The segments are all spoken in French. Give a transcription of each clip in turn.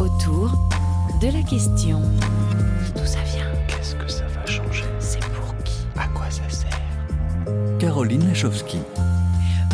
autour de la question. D'où ça vient? Qu'est-ce que ça va changer? C'est pour qui? À quoi ça sert? Caroline Lachowski.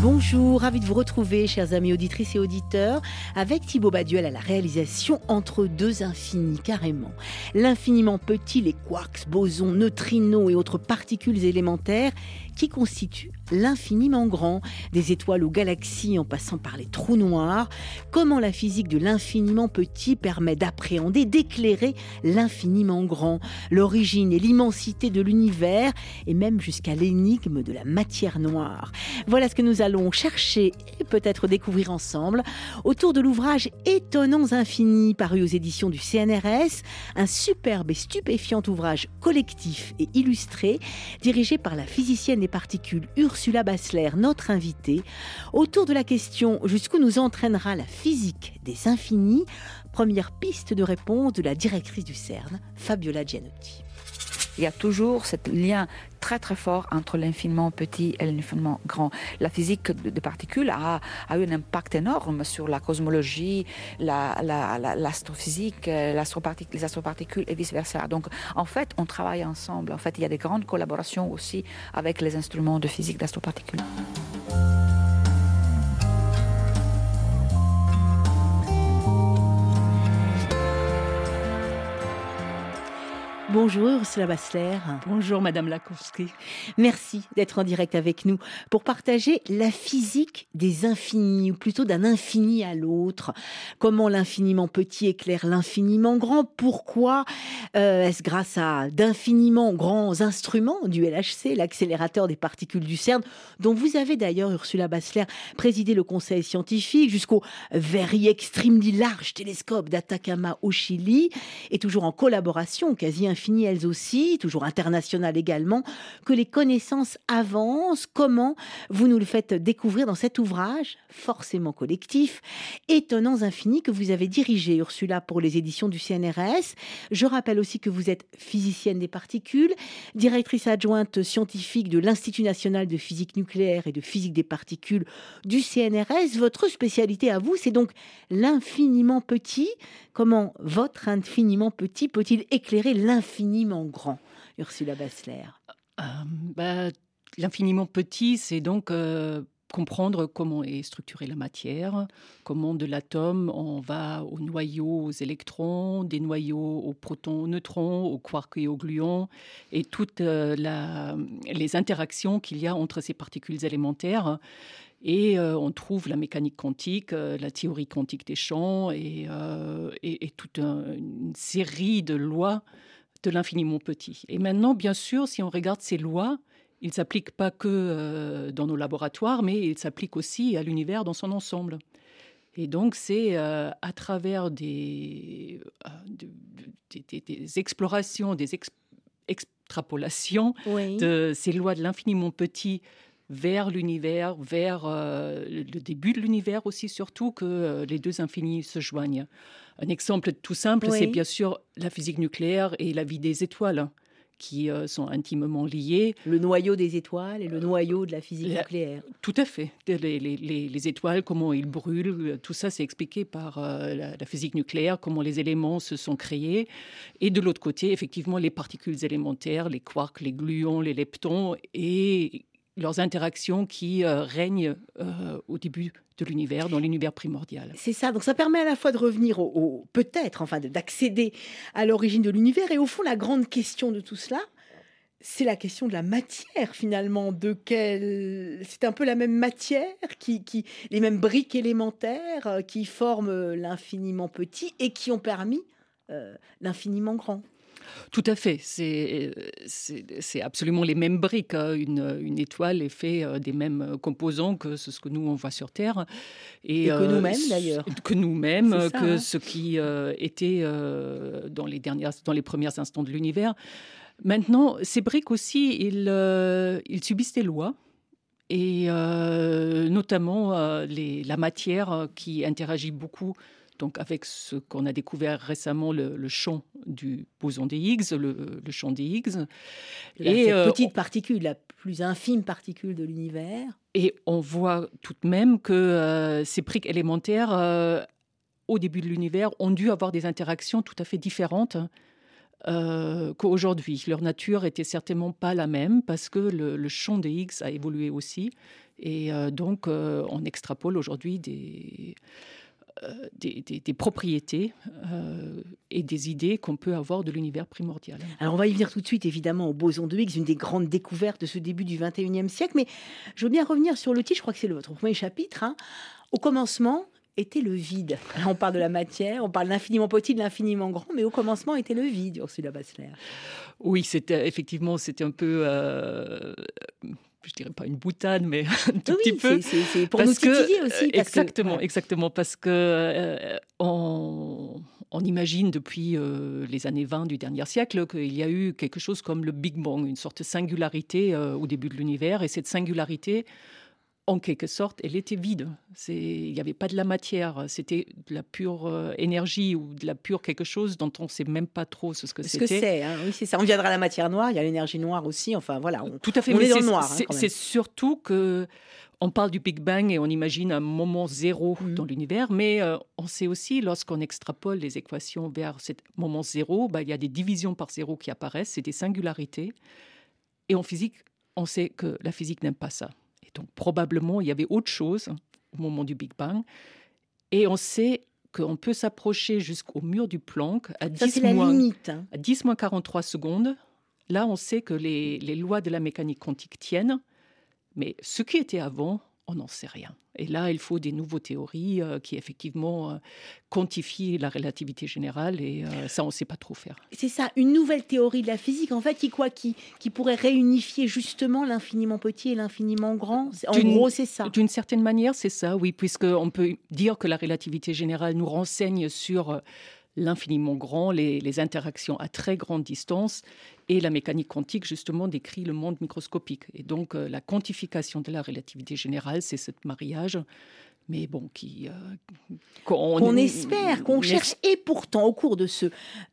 Bonjour, ravi de vous retrouver, chers amis auditrices et auditeurs, avec Thibaut Baduel à la réalisation entre deux infinis, carrément. L'infiniment petit, les quarks, bosons, neutrinos et autres particules élémentaires qui constituent l'infiniment grand, des étoiles aux galaxies en passant par les trous noirs, comment la physique de l'infiniment petit permet d'appréhender, d'éclairer l'infiniment grand, l'origine et l'immensité de l'univers, et même jusqu'à l'énigme de la matière noire. Voilà ce que nous allons chercher et peut-être découvrir ensemble autour de l'ouvrage Étonnants infinis paru aux éditions du CNRS, un superbe et stupéfiant ouvrage collectif et illustré dirigé par la physicienne des particules Ursula Bassler, notre invitée, autour de la question jusqu'où nous entraînera la physique des infinis, première piste de réponse de la directrice du CERN, Fabiola Gianotti. Il y a toujours ce lien très très fort entre l'infiniment petit et l'infiniment grand. La physique des particules a, eu un impact énorme sur la cosmologie, l'astrophysique, la, la, les astroparticules et vice-versa. Donc en fait, on travaille ensemble. En fait, il y a des grandes collaborations aussi avec les instruments de physique d'astroparticules. Bonjour Ursula Bassler. Bonjour Madame Lakowski. Merci d'être en direct avec nous pour partager la physique des infinis, ou plutôt d'un infini à l'autre. Comment l'infiniment petit éclaire l'infiniment grand? Pourquoi euh, est-ce grâce à d'infiniment grands instruments du LHC, l'accélérateur des particules du CERN, dont vous avez d'ailleurs, Ursula Bassler, présidé le conseil scientifique jusqu'au Very Extremely Large Télescope d'Atacama au Chili, et toujours en collaboration quasi fini elles aussi, toujours internationales également, que les connaissances avancent. Comment vous nous le faites découvrir dans cet ouvrage, forcément collectif, Étonnants infinis, que vous avez dirigé, Ursula, pour les éditions du CNRS. Je rappelle aussi que vous êtes physicienne des particules, directrice adjointe scientifique de l'Institut national de physique nucléaire et de physique des particules du CNRS. Votre spécialité à vous, c'est donc l'infiniment petit. Comment votre infiniment petit peut-il éclairer l'infiniment grand, Ursula Bassler euh, bah, L'infiniment petit, c'est donc euh, comprendre comment est structurée la matière, comment de l'atome on va aux noyaux, aux électrons, des noyaux aux protons, aux neutrons, aux quarks et aux gluons, et toutes euh, les interactions qu'il y a entre ces particules élémentaires. Et on trouve la mécanique quantique, la théorie quantique des champs et, toute un, une série de lois de l'infiniment petit. Et maintenant, bien sûr, si on regarde ces lois, ils ne s'appliquent pas que euh, dans nos laboratoires, mais ils s'appliquent aussi à l'univers dans son ensemble. Et donc, c'est euh, à travers des, euh, des, des, des, explorations, des ex extrapolations oui. de ces lois de l'infiniment petit vers l'univers, vers euh, le début de l'univers aussi, surtout que euh, les deux infinis se joignent. Un exemple tout simple, oui. c'est bien sûr la physique nucléaire et la vie des étoiles qui euh, sont intimement liés. Le noyau des étoiles et le noyau de la physique la, nucléaire. Tout à fait. Les, les, les, les, étoiles, comment ils brûlent, tout ça c'est expliqué par euh, la, la, physique nucléaire, comment les éléments se sont créés. Et de l'autre côté, effectivement, les particules élémentaires, les quarks, les gluons, les leptons et leurs interactions qui euh, règnent euh, au début de l'univers, dans l'univers primordial. C'est ça, donc ça permet à la fois de revenir au, peut-être, enfin d'accéder à l'origine de l'univers, et au fond la grande question de tout cela, c'est la question de la matière finalement, de quelle c'est un peu la même matière qui, les mêmes briques élémentaires euh, qui forment l'infiniment petit et qui ont permis l'infiniment grand. Tout à fait. C'est absolument les mêmes briques. Une, une, étoile est faite euh, des mêmes composants que ce que nous on voit sur Terre. Et, et que euh, nous-mêmes d'ailleurs. Que nous-mêmes, que hein. ce qui euh, était euh, dans, les dernières, dans les premiers instants de l'univers. Maintenant, ces briques aussi, ils, euh, ils subissent des lois et euh, notamment euh, les, la matière qui interagit beaucoup donc avec ce qu'on a découvert récemment, le, le, champ du boson des Higgs, le, le champ des Higgs. La, et cette euh, petite particule, la plus infime particule de l'univers. Et on voit tout de même que euh, ces briques élémentaires euh, au début de l'univers, ont dû avoir des interactions tout à fait différentes euh, qu'aujourd'hui. Leur nature était certainement pas la même parce que le, champ des Higgs a évolué aussi. Et euh, donc, euh, on extrapole aujourd'hui des, des, propriétés et des idées qu'on peut avoir de l'univers primordial. Alors, on va y venir tout de suite, évidemment, au boson de Higgs, une des grandes découvertes de ce début du 21e siècle. Mais je veux bien revenir sur le titre, je crois que c'est votre premier chapitre. Hein. Au commencement, était le vide. on parle de la matière, on parle de l'infiniment petit, de l'infiniment grand, mais au commencement était le vide, Ursula Bassler. Oui, c'était effectivement, c'était un peu. Euh, je dirais pas une boutade, mais un tout petit peu. C'est pour nous titiller aussi. exactement, exactement, parce que euh, on, imagine depuis euh, les années 20 du dernier siècle qu'il y a eu quelque chose comme le Big Bang, une sorte de singularité au début de l'univers, et cette singularité en quelque sorte, elle était vide. Il n'y avait pas de la matière, c'était de la pure euh, énergie ou de la pure quelque chose dont on ne sait même pas trop ce que c'était. Ce que c'est, hein. oui, c'est ça. On viendra à la matière noire, il y a l'énergie noire aussi. Enfin voilà, on, tout à fait. On est dans le noir. Hein, c'est surtout que on parle du Big Bang et on imagine un moment zéro mmh. dans l'univers, mais euh, on sait aussi, lorsqu'on extrapole les équations vers ce moment zéro, bah, il y a des divisions par zéro qui apparaissent, c'est des singularités. Et en physique, on sait que la physique n'aime pas ça donc probablement, il y avait autre chose au moment du Big Bang. Et on sait qu'on peut s'approcher jusqu'au mur du Planck à 10, moins, hein. à 10 43 secondes. Là, on sait que les, les lois de la mécanique quantique tiennent. Mais ce qui était avant, on n'en sait rien. Et là, il faut des nouvelles théories euh, qui effectivement euh, quantifient la relativité générale et euh, ça, on ne sait pas trop faire. C'est ça, une nouvelle théorie de la physique, en fait, qui quoi, qui, qui pourrait réunifier justement l'infiniment petit et l'infiniment grand? En gros, c'est ça. D'une certaine manière, c'est ça, oui, puisqu'on peut dire que la relativité générale nous renseigne sur l'infiniment grand, les, interactions à très grande distance, et la mécanique quantique, justement, décrit le monde microscopique. Et donc, euh, la quantification de la relativité générale, c'est ce mariage mais bon, qui euh, qu'on espère, qu'on cherche. Et pourtant, au cours de ce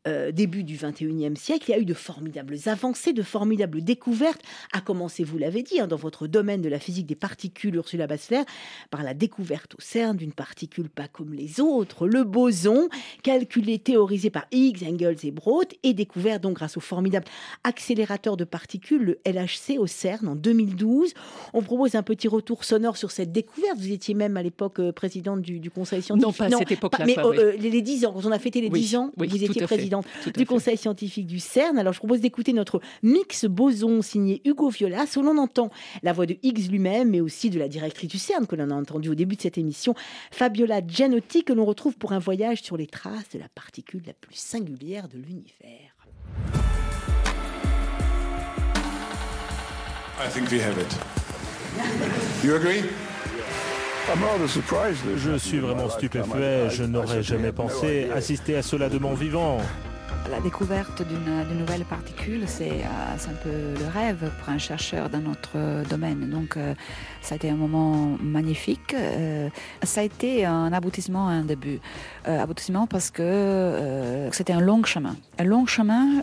euh, début du 21e siècle, il y a eu de formidables avancées, de formidables découvertes, à commencer, vous l'avez dit, hein, dans votre domaine de la physique des particules, Ursula Bassler, par la découverte au CERN d'une particule pas comme les autres, le boson, calculé, théorisé par Higgs, Engels et Broad, et découvert donc grâce au formidable accélérateur de particules, le LHC au CERN en 2012. On propose un petit retour sonore sur cette découverte. Vous étiez même à l'époque euh, présidente du, conseil scientifique. Non, pas à cette époque-là. Mais euh, les, 10 ans, quand on a fêté les 10 ans, vous étiez présidente du conseil scientifique du CERN. Alors je propose d'écouter notre mix boson signé Hugo Violas, où l'on entend la voix de Higgs lui-même, mais aussi de la directrice du CERN que l'on a entendu au début de cette émission, Fabiola Gianotti, que l'on retrouve pour un voyage sur les traces de la particule la plus singulière de l'univers. I think we have it. You agree? Je suis vraiment stupéfait. Je n'aurais jamais pensé assister à cela de mon vivant. La découverte d'une nouvelle particule, c'est euh, un peu le rêve pour un chercheur dans notre domaine. Donc, euh, ça a été un moment magnifique. Euh, ça a été un aboutissement, un début. aboutissement parce que c'était un long chemin. Un long chemin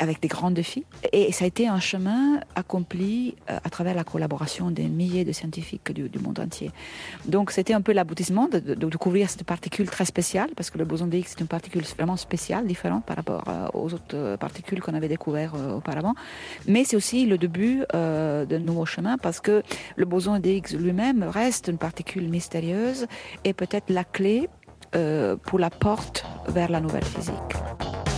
avec des grands défis. Et ça a été un chemin accompli à travers la collaboration des milliers de scientifiques du, monde entier. Donc, c'était un peu l'aboutissement de, de, découvrir cette particule très spéciale, parce que le boson de Higgs, c'est une particule vraiment spéciale, par rapport euh, aux autres euh, particules qu'on avait découvertes euh, auparavant. Mais c'est aussi le début d'un nouveau chemin parce que le boson d'Higgs lui-même reste une particule mystérieuse et peut-être la clé pour la porte vers la nouvelle physique.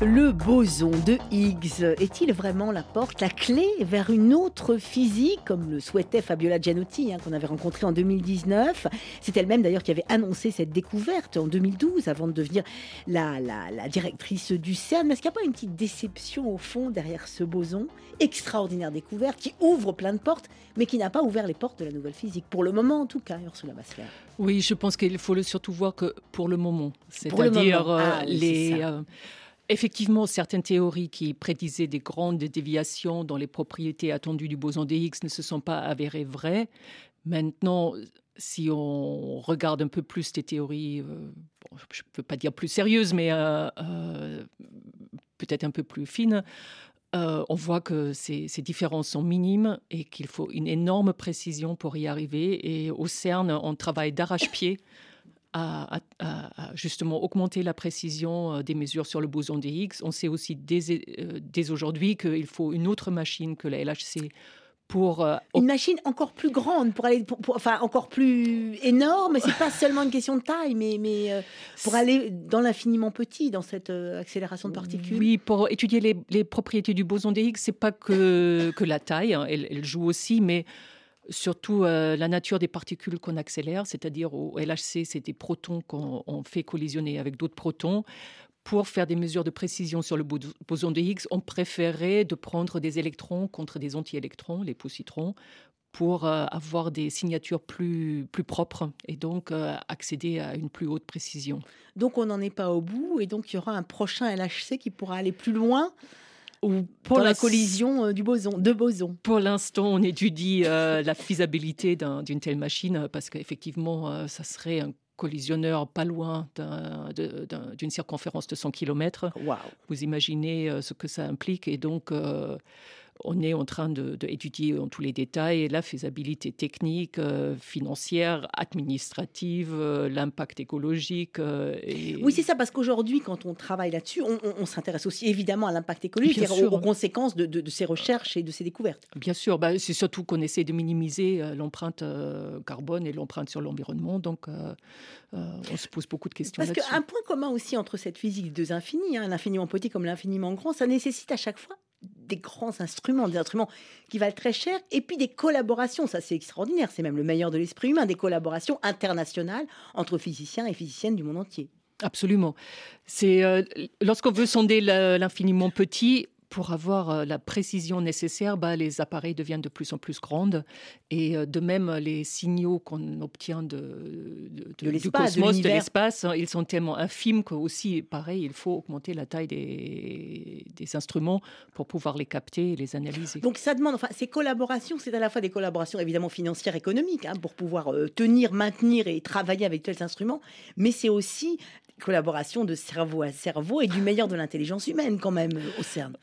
Le boson de Higgs est-il vraiment la porte, la clé vers une autre physique, comme le souhaitait Fabiola Gianotti, hein, qu'on avait rencontrée en 2019 C'est elle-même d'ailleurs qui avait annoncé cette découverte en 2012, avant de devenir la, la, directrice du CERN. Mais est-ce qu'il n'y a pas une petite déception au fond derrière ce boson Extraordinaire découverte qui ouvre plein de portes, mais qui n'a pas ouvert les portes de la nouvelle physique, pour le moment en tout cas, Ursula Bassler. Oui, je pense qu'il faut le surtout voir que pour le moment, c'est-à-dire euh, ah les... Effectivement, certaines théories qui prédisaient des grandes déviations dans les propriétés attendues du boson de Higgs ne se sont pas avérées vraies. Maintenant, si on regarde un peu plus les théories, euh, je ne peux pas dire plus sérieuses, mais euh, euh, peut-être un peu plus fines, on voit que ces, ces, différences sont minimes et qu'il faut une énorme précision pour y arriver. Et au CERN, on travaille d'arrache-pied à, à- à- à justement augmenter la précision euh, des mesures sur le boson des Higgs. On sait aussi dès, euh, dès aujourd'hui qu'il faut une autre machine que la LHC pour euh, Une machine encore plus grande, pour aller, pour- pour- enfin encore plus énorme. C'est pas seulement une question de taille, mais, mais euh, pour aller dans l'infiniment petit, dans cette euh, accélération de particules. Oui, pour étudier les, les propriétés du boson des Higgs, c'est pas que, que la taille, hein, elle, elle joue aussi, mais surtout euh, la nature des particules qu'on accélère, c'est-à-dire au LHC, c'est des protons qu'on on fait collisionner avec d'autres protons. Pour faire des mesures de précision sur le bo- boson de Higgs, on préférait de prendre des électrons contre des anti-électrons, les positrons, pour euh, avoir des signatures plus, plus propres et donc euh, accéder à une plus haute précision. Donc on n'en est pas au bout, et donc il y aura un prochain LHC qui pourra aller plus loin Ou pour dans la collision euh, du boson, de boson. Pour l'instant, on étudie euh, la faisabilité d'un- d'une telle machine euh, parce qu'effectivement, euh, ça serait un collisionneur pas loin d'une circonférence de 100 km. Waouh Vous imaginez euh, ce que ça implique et donc on est en train d'étudier en tous les détails la faisabilité technique, euh, financière, administrative, euh, l'impact écologique. euh, et- Oui, c'est ça, parce qu'aujourd'hui, quand on travaille là-dessus, on, on- on s'intéresse aussi évidemment à l'impact écologique, c'est-à-dire aux, aux conséquences de, de- de ces recherches et de ces découvertes. Bien sûr, bah, c'est surtout qu'on essaie de minimiser l'empreinte carbone et l'empreinte sur l'environnement. Donc, on se pose beaucoup de questions Parce qu'un point commun aussi entre cette physique des deux infinis, hein, l'infiniment petit comme l'infiniment grand, ça nécessite à chaque fois des grands instruments, des instruments qui valent très cher, et puis des collaborations, ça c'est extraordinaire, c'est même le meilleur de l'esprit humain, des collaborations internationales entre physiciens et physiciennes du monde entier. Absolument. C'est euh, lorsqu'on veut sonder l'infiniment petit. Pour avoir euh, la précision nécessaire, bah, les appareils deviennent de plus en plus grandes. Et euh, de même, les signaux qu'on obtient de, de- de- du l'espace, de cosmos, de l'univers. l'espace, hein, ils sont tellement infimes qu'aussi, pareil, il faut augmenter la taille des, des instruments pour pouvoir les capter et les analyser. Donc ça demande, enfin, ces collaborations, c'est à la fois des collaborations évidemment financières, économiques, hein, pour pouvoir euh, tenir, maintenir et travailler avec tels instruments, mais c'est aussi des collaborations de cerveau à cerveau et du meilleur de l'intelligence humaine quand même euh, au CERN.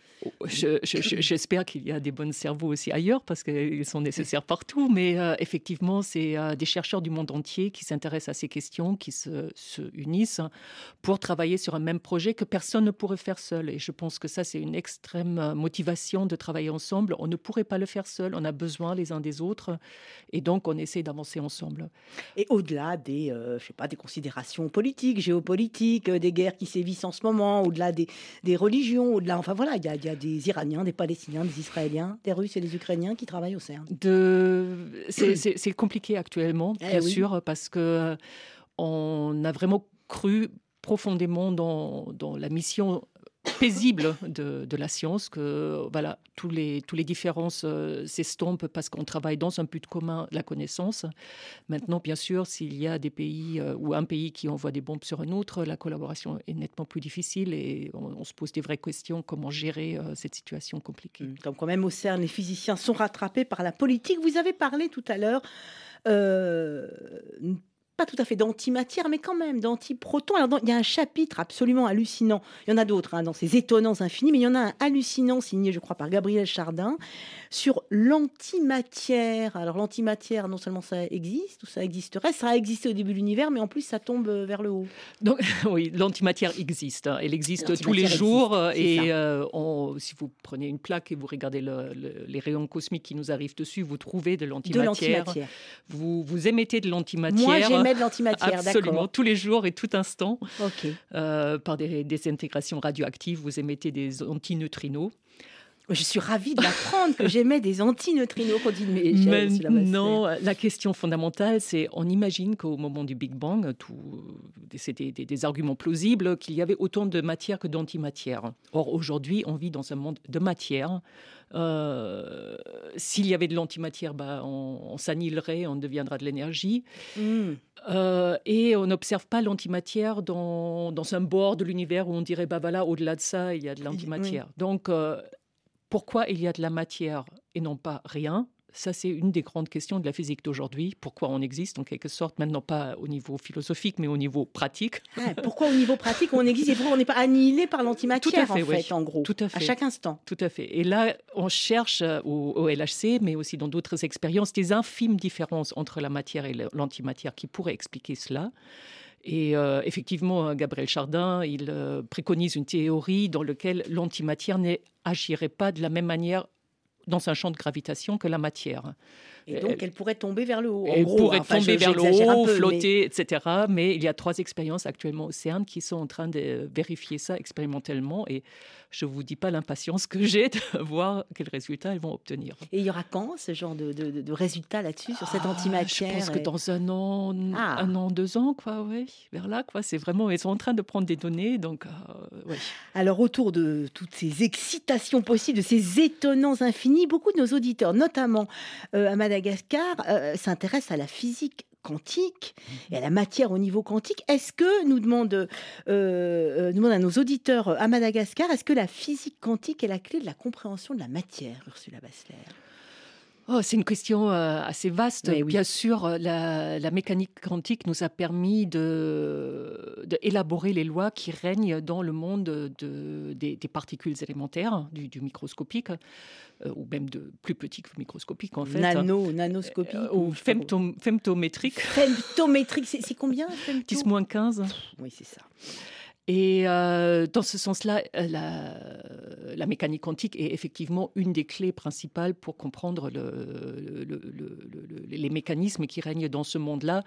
Je- je- J'espère qu'il y a des bons cerveaux aussi ailleurs parce qu'ils sont nécessaires partout. Mais euh, effectivement, c'est euh, des chercheurs du monde entier qui s'intéressent à ces questions, qui se, se unissent pour travailler sur un même projet que personne ne pourrait faire seul. Et je pense que ça, c'est une extrême euh, motivation de travailler ensemble. On ne pourrait pas le faire seul. On a besoin les uns des autres. Et donc, on essaie d'avancer ensemble. Et au-delà des, euh, je sais pas, des considérations politiques, géopolitiques, euh, des guerres qui sévissent en ce moment, au-delà des, des religions, au-delà, enfin voilà, il y a, il y a des Iraniens, des Palestiniens, des Israéliens, des Russes et des Ukrainiens qui travaillent au CERN. De... C'est compliqué actuellement, Eh bien oui. sûr, parce que euh, on a vraiment cru profondément dans, dans la mission paisible de, la science, que voilà, tous les, tous les différences euh, s'estompent parce qu'on travaille dans un but commun, la connaissance. Maintenant, bien sûr, s'il y a des pays euh, ou un pays qui envoie des bombes sur un autre, la collaboration est nettement plus difficile et on, se pose des vraies questions, comment gérer euh, cette situation compliquée. Comme quand même au CERN, les physiciens sont rattrapés par la politique. Vous avez parlé tout à l'heure, pas tout à fait d'antimatière, mais quand même d'antiprotons. Alors, dans- il y a un chapitre absolument hallucinant. Il y en a d'autres hein, dans ces étonnants infinis, mais il y en a un hallucinant signé, je crois, par Gabriel Chardin sur l'antimatière. Alors, l'antimatière, non seulement ça existe, ou ça existerait, ça a existé au début de l'univers, mais en plus, ça tombe euh, vers le haut. Donc, oui, l'antimatière existe. hein. Elle existe tous les jours. existe, c'est et euh, on- si vous prenez une plaque et vous regardez le- le- les rayons cosmiques qui nous arrivent dessus, vous trouvez de De l'antimatière. l'antimatière. Vous, vous émettez de l'antimatière. De l'antimatière, Absolument, tous les jours et tout instant. Euh, par des désintégrations radioactives, vous émettez des antineutrinos. Je suis ravie de l'apprendre que j'émets des antineutrinos. Continue, Michel, sur la Maintenant, la question fondamentale, c'est on imagine qu'au moment du Big Bang, c'est des, arguments plausibles qu'il y avait autant de matière que d'antimatière. Or, aujourd'hui, on vit dans un monde de matière. Euh, S'il y avait de l'antimatière, bah, on, on s'annihilerait, on deviendra de l'énergie. Hmm. Euh, et on n'observe pas l'antimatière dans, dans un bord de l'univers où on dirait, bah voilà, au-delà de ça, il y a de l'antimatière. Donc, euh, pourquoi il y a de la matière et non pas rien? Ça, c'est une des grandes questions de la physique d'aujourd'hui. Pourquoi on existe, en quelque sorte, maintenant pas au niveau philosophique, mais au niveau pratique. Ah, pourquoi au niveau pratique on existe et pourquoi on n'est pas annihilé par l'antimatière Tout à fait, en fait, oui. en gros, Tout à fait. chaque instant. Tout à fait. Et là, on cherche euh, au, au LHC, mais aussi dans d'autres expériences, des infimes différences entre la matière et l'antimatière qui pourraient expliquer cela. Et euh, effectivement, Gabriel Chardin, il euh, préconise une théorie dans laquelle l'antimatière n'agirait pas de la même manière dans un champ de gravitation que la matière. Et donc, elle pourrait tomber vers le haut. En Elle gros, pourrait enfin, tomber je- vers le haut, peu, mais- flotter, etc. Mais il y a trois expériences actuellement au CERN qui sont en train de vérifier ça expérimentalement. Et je ne vous dis pas l'impatience que j'ai de voir quels résultats ils vont obtenir. Et il y aura quand ce genre de, de, de résultats là-dessus, sur cette Ah, antimatière Je pense que dans un an, Ah. un an, deux ans, quoi, oui, vers là, quoi. C'est vraiment, ils sont en train de prendre des données, donc, euh, ouais. Alors autour de toutes ces excitations possibles, de ces étonnants infinis, beaucoup de nos auditeurs, notamment euh, à Madagascar, euh, s'intéressent à la physique quantique et à la matière au niveau quantique. Est-ce que, nous demande, euh, nous demande à nos auditeurs à Madagascar, est-ce que la physique quantique est la clé de la compréhension de la matière, Ursula Bassler? Oh, c'est une question euh, assez vaste. Oui. Bien sûr, euh, la, la mécanique quantique nous a permis de, de élaborer les lois qui règnent dans le monde de- des, des particules élémentaires, du, du microscopique, euh, ou même de plus petit que microscopique en fait. Nano, nanoscopique Euh, ou femtométrique, Femtométrique, c'est c'est combien femto 10 moins 15. Oui, c'est ça. Et euh, dans ce sens-là, euh, la, la mécanique quantique est effectivement une des clés principales pour comprendre le- le- le- le- le- les mécanismes qui règnent dans ce monde-là.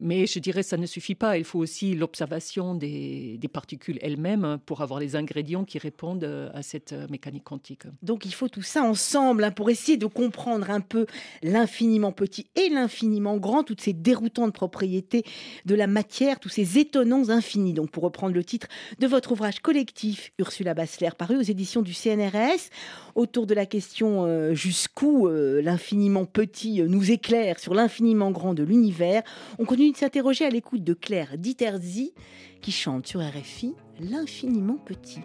Mais je dirais ça ne suffit pas. Il faut aussi l'observation des, des particules elles-mêmes pour avoir les ingrédients qui répondent euh, à cette euh, mécanique quantique. Donc il faut tout ça ensemble hein, pour essayer de comprendre un peu l'infiniment petit et l'infiniment grand, toutes ces déroutantes propriétés de la matière, tous ces étonnants infinis. Donc pour reprendre le titre de votre ouvrage collectif, Ursula Bassler, paru aux éditions du CNRS, autour de la question euh, jusqu'où l'infiniment petit nous éclaire sur l'infiniment grand de l'univers, on continue de s'interroger à l'écoute de Claire Diterzi qui chante sur RFI l'infiniment petit.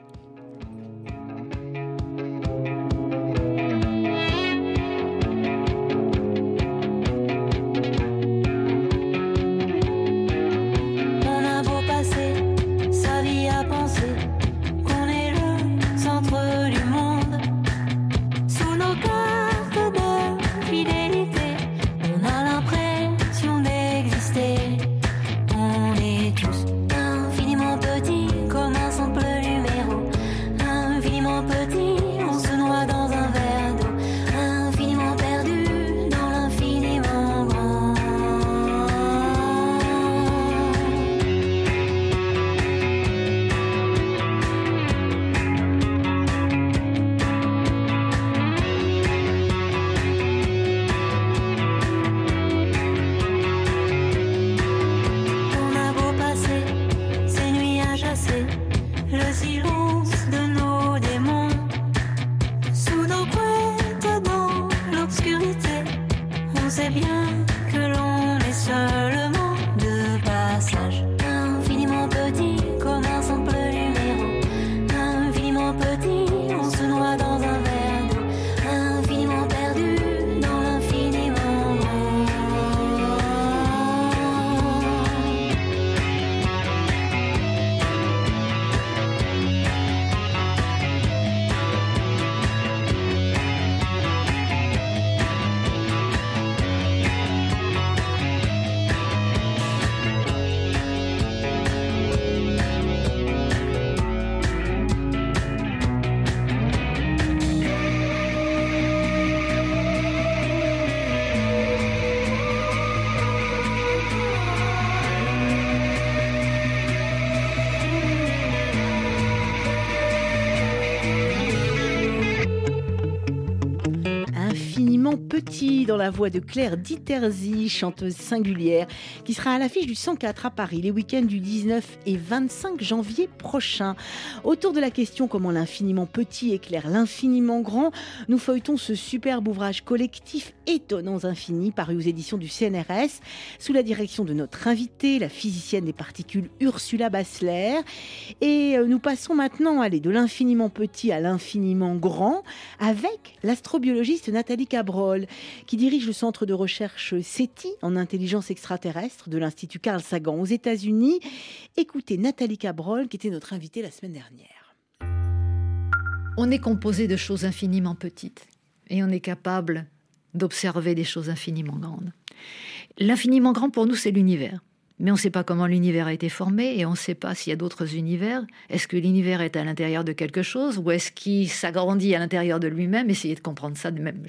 Sait bien que l'on est dans la voix de Claire Diterzi, chanteuse singulière, qui sera à l'affiche du 104 à Paris les week-ends du 19 et 25 janvier prochain. Autour de la question comment l'infiniment petit éclaire l'infiniment grand, nous feuilletons ce superbe ouvrage collectif Étonnants infinis paru aux éditions du CNRS sous la direction de notre invitée, la physicienne des particules Ursula Bassler. Et euh, nous passons maintenant allez, de l'infiniment petit à l'infiniment grand avec l'astrobiologiste Nathalie Cabrol, qui dirige le centre de recherche SETI en intelligence extraterrestre de l'Institut Carl Sagan aux États-Unis. Écoutez Nathalie Cabrol, qui était notre invitée la semaine dernière. On est composé de choses infiniment petites et on est capable d'observer des choses infiniment grandes. L'infiniment grand pour nous, c'est l'univers. mais on ne sait pas comment l'univers a été formé et on ne sait pas s'il y a d'autres univers. Est-ce que l'univers est à l'intérieur de quelque chose ou est-ce qu'il s'agrandit à l'intérieur de lui-même? Essayez de comprendre ça de même.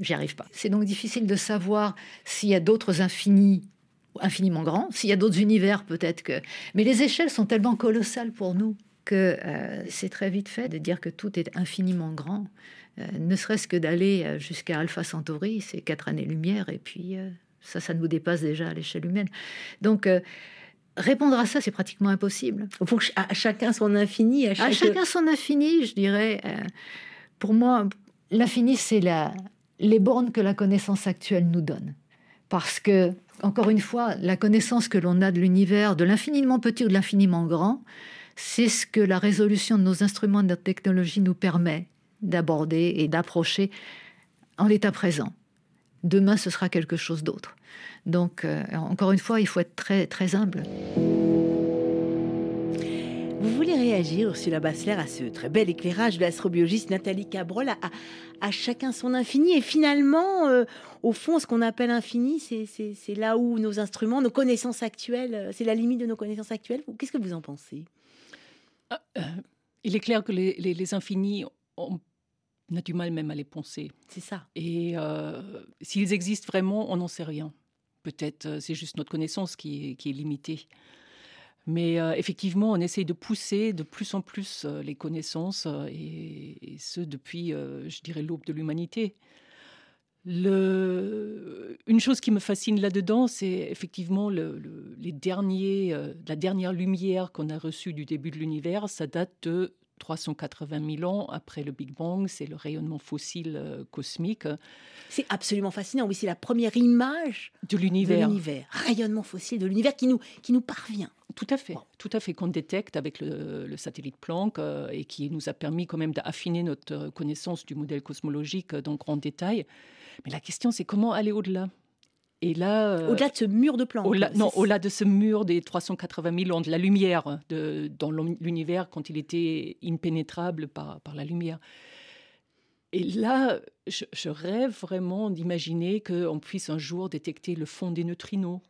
J'y arrive pas. C'est donc difficile de savoir s'il y a d'autres infinis infiniment grands, s'il y a d'autres univers peut-être que. Mais les échelles sont tellement colossales pour nous que euh, c'est très vite fait de dire que tout est infiniment grand. Euh, ne serait-ce que d'aller euh, jusqu'à Alpha Centauri, c'est quatre années-lumière, et puis euh, ça, ça nous dépasse déjà à l'échelle humaine. Donc, répondre à ça, c'est pratiquement impossible. Faut que ch- à chacun son infini, à À chaque... chacun son infini, je dirais. pour moi, l'infini, c'est la, les bornes que la connaissance actuelle nous donne. Parce que, encore une fois, la connaissance que l'on a de l'univers, de l'infiniment petit ou de l'infiniment grand, c'est ce que la résolution de nos instruments, de notre technologie nous permet d'aborder et d'approcher en l'état présent. Demain, ce sera quelque chose d'autre. Donc, euh, encore une fois, il faut être très, très humble. Vous voulez réagir, Ursula Bassler, à ce très bel éclairage de l'astrobiologiste Nathalie Cabrol, à, à chacun son infini. Et finalement, euh, au fond, ce qu'on appelle infini, c'est- là où nos instruments, nos connaissances actuelles, euh, c'est la limite de nos connaissances actuelles. Qu'est-ce que vous en pensez? Il est clair que les, les- les infinis, on a du mal même à les penser. C'est ça. Et euh, s'ils existent vraiment, on n'en sait rien. Peut-être euh, c'est juste notre connaissance qui est, qui est limitée. Mais euh, effectivement, on essaye de pousser de plus en plus euh, les connaissances, euh, et, ce depuis, je dirais, l'aube de l'humanité. Une chose qui me fascine là-dedans, c'est effectivement la dernière lumière qu'on a reçue du début de l'univers. Ça date de 380 000 ans après le Big Bang. C'est le rayonnement fossile euh, cosmique C'est absolument fascinant. Oui, c'est la première image de l'univers. rayonnement fossile de l'univers qui nous, qui nous parvient. Tout à fait, tout à fait qu'on détecte avec le, le satellite Planck euh, et qui nous a permis quand même d'affiner notre euh, connaissance du modèle cosmologique euh, dans grand détail. Mais la question, c'est comment aller au-delà? Et là, euh, Au-delà de ce mur de Planck. au-delà- non, au-delà de ce mur des 380 000 ans, de la lumière de, dans l'univers quand il était impénétrable par, par la lumière. Et là, je, je rêve vraiment d'imaginer qu'on puisse un jour détecter le fond des neutrinos,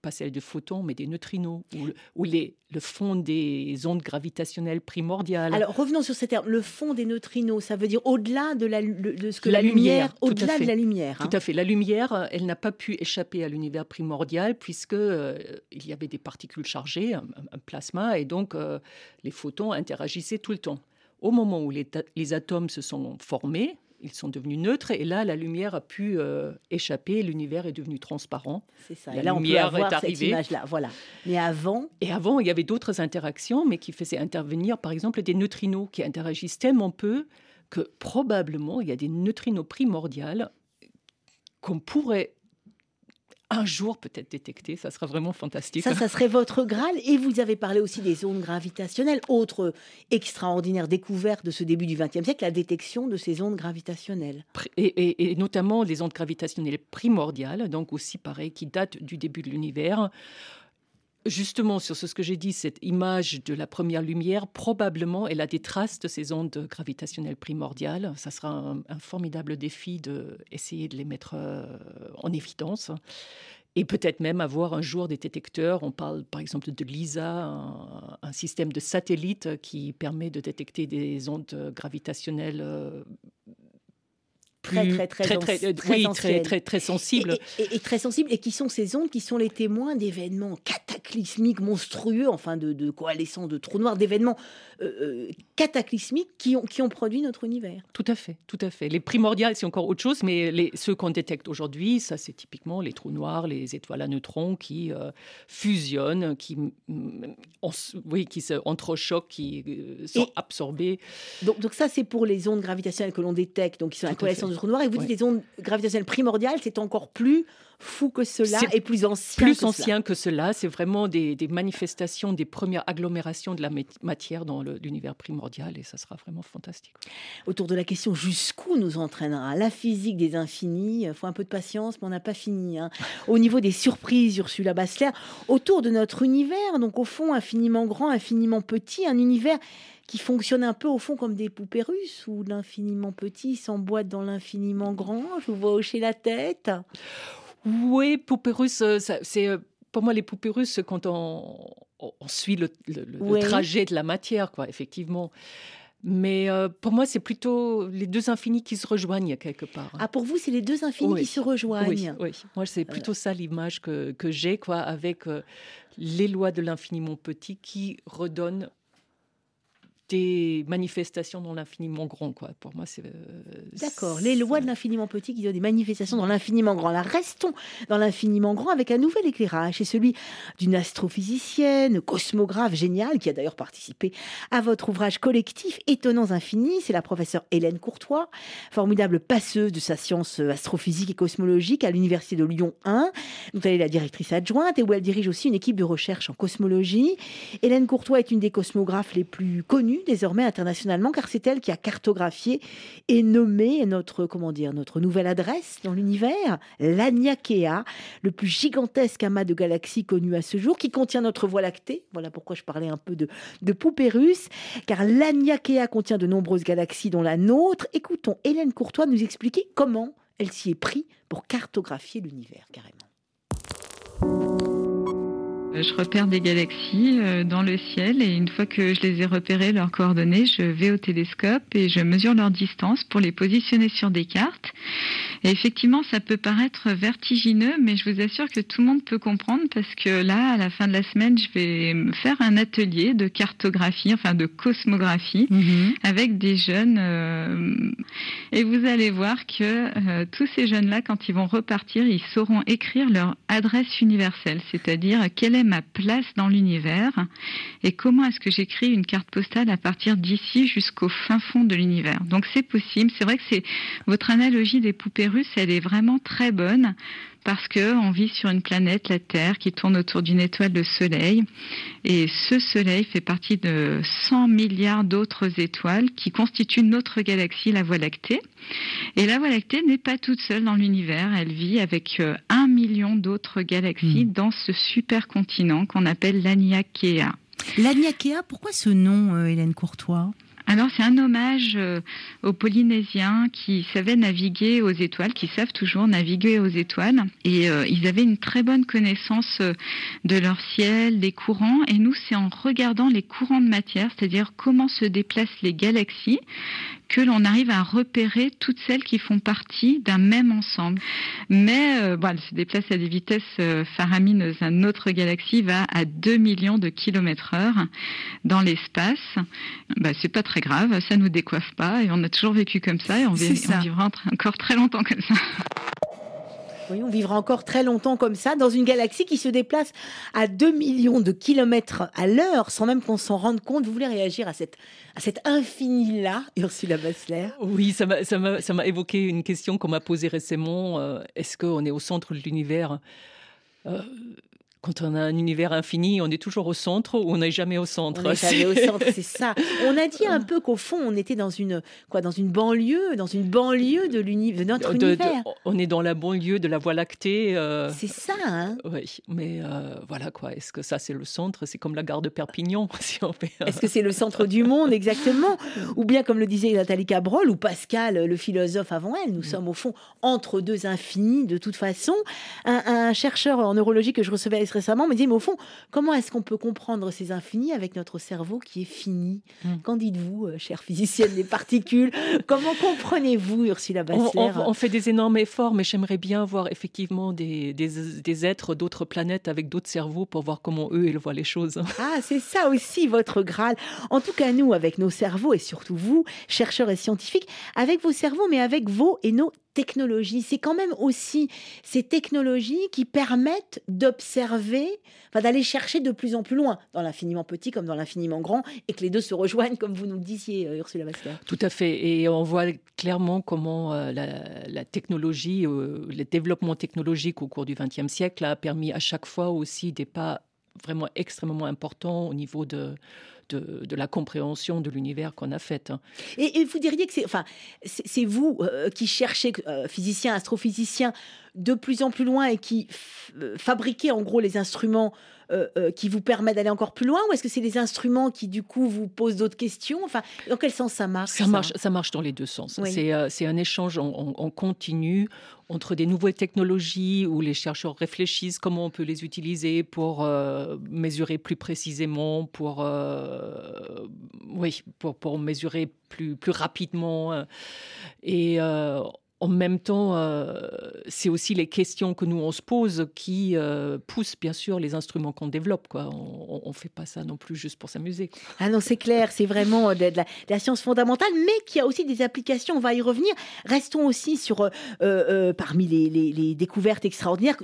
pas celle de photons, mais des neutrinos, ou, le- ou les, le fond des ondes gravitationnelles primordiales. Alors revenons sur ces termes. Le fond des neutrinos, ça veut dire au-delà de, la, de ce que La la, lumière, au-delà de la lumière. hein. Tout à fait. La lumière, elle n'a pas pu échapper à l'univers primordial puisque euh, il y avait des particules chargées, un, plasma, et donc euh, les photons interagissaient tout le temps. Au moment où les atomes se sont formés, ils sont devenus neutres, et là, la lumière a pu euh, échapper, l'univers est devenu transparent. C'est ça. La Et là, on peut lumière avoir est cette arrivée. image-là. Voilà. Mais avant, Et avant, il y avait d'autres interactions, mais qui faisaient intervenir, par exemple, des neutrinos qui interagissent tellement peu que probablement il y a des neutrinos primordiales qu'on pourrait un jour peut-être détecter. Ça sera vraiment fantastique. ça, ça serait votre Graal. Et vous avez parlé aussi des ondes gravitationnelles. Autre extraordinaire découverte de ce début du XXe siècle, la détection de ces ondes gravitationnelles. Pr- Et, et- et notamment les ondes gravitationnelles primordiales, donc aussi pareil, qui datent du début de l'univers. Justement, sur ce, que j'ai dit, cette image de la première lumière, probablement, elle a des traces de ces ondes gravitationnelles primordiales. Ça sera un, formidable défi d'essayer de les mettre euh, en évidence. Et peut-être même avoir un jour des détecteurs. On parle par exemple de LISA, un, un système de satellite qui permet de détecter des ondes gravitationnelles euh, Très, très, très très, très, euh, très très, très, très sensibles. Et, et- et très sensibles, et qui sont ces ondes qui sont les témoins d'événements cataclysmiques, monstrueux, enfin de, de coalescence, de trous noirs, d'événements euh, euh, cataclysmiques qui ont, qui ont produit notre univers. Tout à fait, tout à fait. Les primordiales, c'est encore autre chose, mais les, ceux qu'on détecte aujourd'hui, ça c'est typiquement les trous noirs, les étoiles à neutrons qui euh, fusionnent, qui, mm, on oui, qui se entrechoquent, qui euh, sont Et- absorbés. Donc, donc ça, c'est pour les ondes gravitationnelles que l'on détecte, donc qui sont à coalescence. De trous noirs. Et vous dites les ondes gravitationnelles primordiales, c'est encore plus fou que cela et plus ancien. Plus que cela. ancien que cela, c'est vraiment des, des manifestations des premières agglomérations de la mat- matière dans l'univers primordial, et ça sera vraiment fantastique. Autour de la question jusqu'où nous entraînera la physique des infinis, il faut un peu de patience, mais on n'a pas fini. hein. Au niveau des surprises, Ursula Bassler, autour de notre univers, donc au fond infiniment grand, infiniment petit, un univers qui fonctionne un peu au fond comme des poupées russes, où l'infiniment petit s'emboîte dans l'infiniment grand. Je vous vois hocher la tête. Oui, poupée russe, euh, c'est euh, pour moi, les poupées russes, quand on, on- suit le, le- trajet de la matière, quoi, effectivement. Mais euh, pour moi, c'est plutôt les deux infinis qui se rejoignent quelque part. Ah, pour vous, c'est les deux infinis Oui. qui se rejoignent. Oui, oui. Moi, c'est plutôt ça l'image que, que j'ai, quoi, avec euh, les lois de l'infiniment petit qui redonnent des manifestations dans l'infiniment grand, quoi. Pour moi, c'est. euh, D'accord, les lois de l'infiniment petit qui donnent des manifestations dans l'infiniment grand. Là, restons dans l'infiniment grand avec un nouvel éclairage. C'est celui d'une astrophysicienne, cosmographe géniale, qui a d'ailleurs participé à votre ouvrage collectif Étonnants infinis. C'est la professeure Hélène Courtois, formidable passeuse de sa science astrophysique et cosmologique à l'Université de Lyon 1, dont elle est la directrice adjointe et où elle dirige aussi une équipe de recherche en cosmologie. Hélène Courtois est une des cosmographes les plus connues désormais internationalement, car c'est elle qui a cartographié et nommé notre, comment dire, notre nouvelle adresse dans l'univers, l'Aniakea, le plus gigantesque amas de galaxies connu à ce jour, qui contient notre Voie lactée. Voilà pourquoi je parlais un peu de, de poupée russe, car l'Aniakea contient de nombreuses galaxies, dont la nôtre. Écoutons Hélène Courtois nous expliquer comment elle s'y est pris pour cartographier l'univers, carrément. Je repère des galaxies euh, dans le ciel et une fois que je les ai repérées, leurs coordonnées, je vais au télescope et je mesure leur distance pour les positionner sur des cartes. Et effectivement, ça peut paraître vertigineux, mais je vous assure que tout le monde peut comprendre parce que là, à la fin de la semaine, je vais faire un atelier de cartographie, enfin de cosmographie, avec des jeunes. euh, et vous allez voir que euh, tous ces jeunes-là, quand ils vont repartir, ils sauront écrire leur adresse universelle, c'est-à-dire quelle est ma place dans l'univers et comment est-ce que j'écris une carte postale à partir d'ici jusqu'au fin fond de l'univers. Donc c'est possible. C'est vrai que c'est votre analogie des poupées russes, elle est vraiment très bonne parce que on vit sur une planète, la Terre, qui tourne autour d'une étoile, le Soleil, et ce Soleil fait partie de 100 milliards d'autres étoiles qui constituent notre galaxie, la Voie lactée. Et la Voie lactée n'est pas toute seule dans l'univers, elle vit avec euh, un million d'autres galaxies dans ce supercontinent qu'on appelle l'Aniakea. L'Aniakea, pourquoi ce nom, euh, Hélène Courtois? Alors c'est un hommage euh, aux Polynésiens qui savaient naviguer aux étoiles, qui savent toujours naviguer aux étoiles. Et euh, ils avaient une très bonne connaissance euh, de leur ciel, des courants. Et nous, c'est en regardant les courants de matière, c'est-à-dire comment se déplacent les galaxies, que l'on arrive à repérer toutes celles qui font partie d'un même ensemble. Mais euh, bon, elles se déplacent à des vitesses euh, faramineuses. Notre galaxie va à 2 millions de kilomètres heure dans l'espace. Bah, c'est pas très grave, ça nous décoiffe pas et on a toujours vécu comme ça et on, on vivra en- encore très longtemps comme ça. Oui, on vivra encore très longtemps comme ça, dans une galaxie qui se déplace à 2 millions de kilomètres à l'heure, sans même qu'on s'en rende compte. Vous voulez réagir à, cette, à cet infini-là, Ursula Bassler Oui, ça m'a évoqué une question qu'on m'a posée récemment. euh, est-ce qu'on est au centre de l'univers? Euh, Quand on a un univers infini, on est toujours au centre ou on n'est jamais au centre On est jamais au centre, c'est ça. On a dit un peu qu'au fond, on était dans une, quoi, dans une banlieue, dans une banlieue de, de notre De- de- univers. on est dans la banlieue de la Voie lactée. euh, C'est ça, hein Oui, mais euh, voilà quoi. Est-ce que ça c'est le centre? C'est comme la gare de Perpignan, si on fait. Est-ce que c'est le centre du monde exactement? Ou bien, comme le disait Nathalie Cabrol ou Pascal, le philosophe avant elle, nous sommes au fond entre deux infinis de toute façon. Un, un chercheur en neurologie que je recevais récemment me dit, mais au fond, comment est-ce qu'on peut comprendre ces infinis avec notre cerveau qui est fini Qu'en dites-vous, euh, chère physicienne des particules? Comment comprenez-vous, Ursula On, Bassler on- on fait des énormes efforts, mais j'aimerais bien voir effectivement des, des- des êtres d'autres planètes avec d'autres cerveaux pour voir comment eux ils voient les choses. Ah, c'est ça aussi votre Graal. En tout cas, nous, avec nos cerveaux, et surtout vous, chercheurs et scientifiques, avec vos cerveaux, mais avec vos et nos technologies. C'est quand même aussi ces technologies qui permettent d'observer, enfin, d'aller chercher de plus en plus loin, dans l'infiniment petit comme dans l'infiniment grand, et que les deux se rejoignent, comme vous nous le disiez, euh, Ursula Bassler. Tout à fait. Et on voit clairement comment euh, la, technologie, euh, le développement technologique au cours du XXe siècle a permis à chaque fois aussi des pas vraiment extrêmement importants au niveau de, de, la compréhension de l'univers qu'on a fait. hein. Et, vous diriez que c'est enfin, vous euh, qui cherchez, euh, physicien, astrophysicien, de plus en plus loin et qui euh, fabriquez en gros les instruments euh, euh, qui vous permettent d'aller encore plus loin Ou est-ce que c'est les instruments qui du coup vous posent d'autres questions? Enfin, dans quel sens ça marche Ça marche, ça marche dans les deux sens. Oui. C'est euh, un échange en, en- en continu entre des nouvelles technologies où les chercheurs réfléchissent comment on peut les utiliser pour mesurer plus précisément, pour, oui, pour, pour mesurer plus, plus rapidement. Et en même temps, euh, c'est aussi les questions que nous on se pose qui euh, poussent bien sûr les instruments qu'on développe. Quoi. On ne fait pas ça non plus juste pour s'amuser. Ah non, c'est clair, c'est vraiment euh, de, la, science fondamentale, mais qui a aussi des applications, on va y revenir. Restons aussi sur, parmi les, découvertes extraordinaires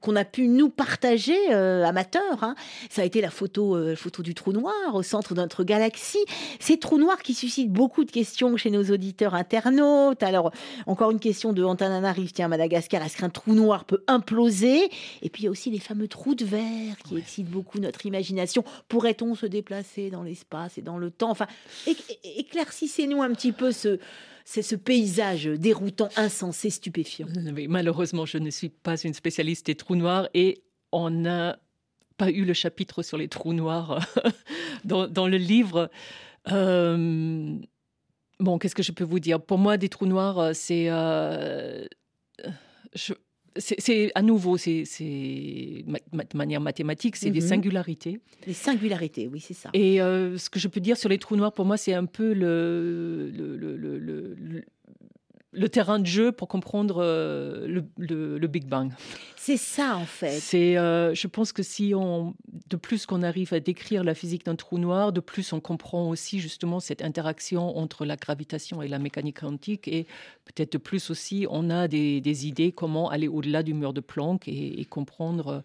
qu'on a pu nous partager, amateurs. hein. Ça a été la photo, photo du trou noir au centre de notre galaxie. Ces trous noirs qui suscitent beaucoup de questions chez nos auditeurs internautes. Alors, encore une question de Antananarive, tiens, Madagascar, est-ce qu'un trou noir peut imploser? Et puis, il y a aussi les fameux trous de verre qui excitent beaucoup notre imagination. Pourrait-on se déplacer dans l'espace et dans le temps? Enfin, éclaircissez-nous un petit peu ce, c'est ce paysage déroutant, insensé, stupéfiant. Oui, malheureusement, je ne suis pas une spécialiste des trous noirs et on n'a pas eu le chapitre sur les trous noirs dans, dans le livre. Euh, bon, qu'est-ce que je peux vous dire? Pour moi, des trous noirs, euh, c'est... euh, c'est c'est- à nouveau, c'est de manière mathématique, c'est des Mhm. singularités. Les singularités, oui, c'est ça. Et euh, ce que je peux dire sur les trous noirs, pour moi, c'est un peu le, le, le, le- le- terrain de jeu pour comprendre euh, le, le- le Big Bang. C'est ça, en fait. C'est, euh, je pense que si on, de plus qu'on arrive à décrire la physique d'un trou noir, de plus on comprend aussi justement cette interaction entre la gravitation et la mécanique quantique, et peut-être de plus aussi on a des, des idées comment aller au-delà du mur de Planck et, et comprendre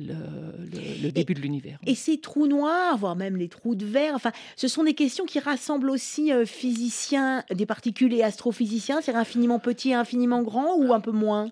le, le- le début de l'univers. Et ces trous noirs, voire même les trous de verre, enfin, ce sont des questions qui rassemblent aussi euh, physiciens des particules et astrophysiciens, c'est infiniment petit et infiniment grand ou un peu moins?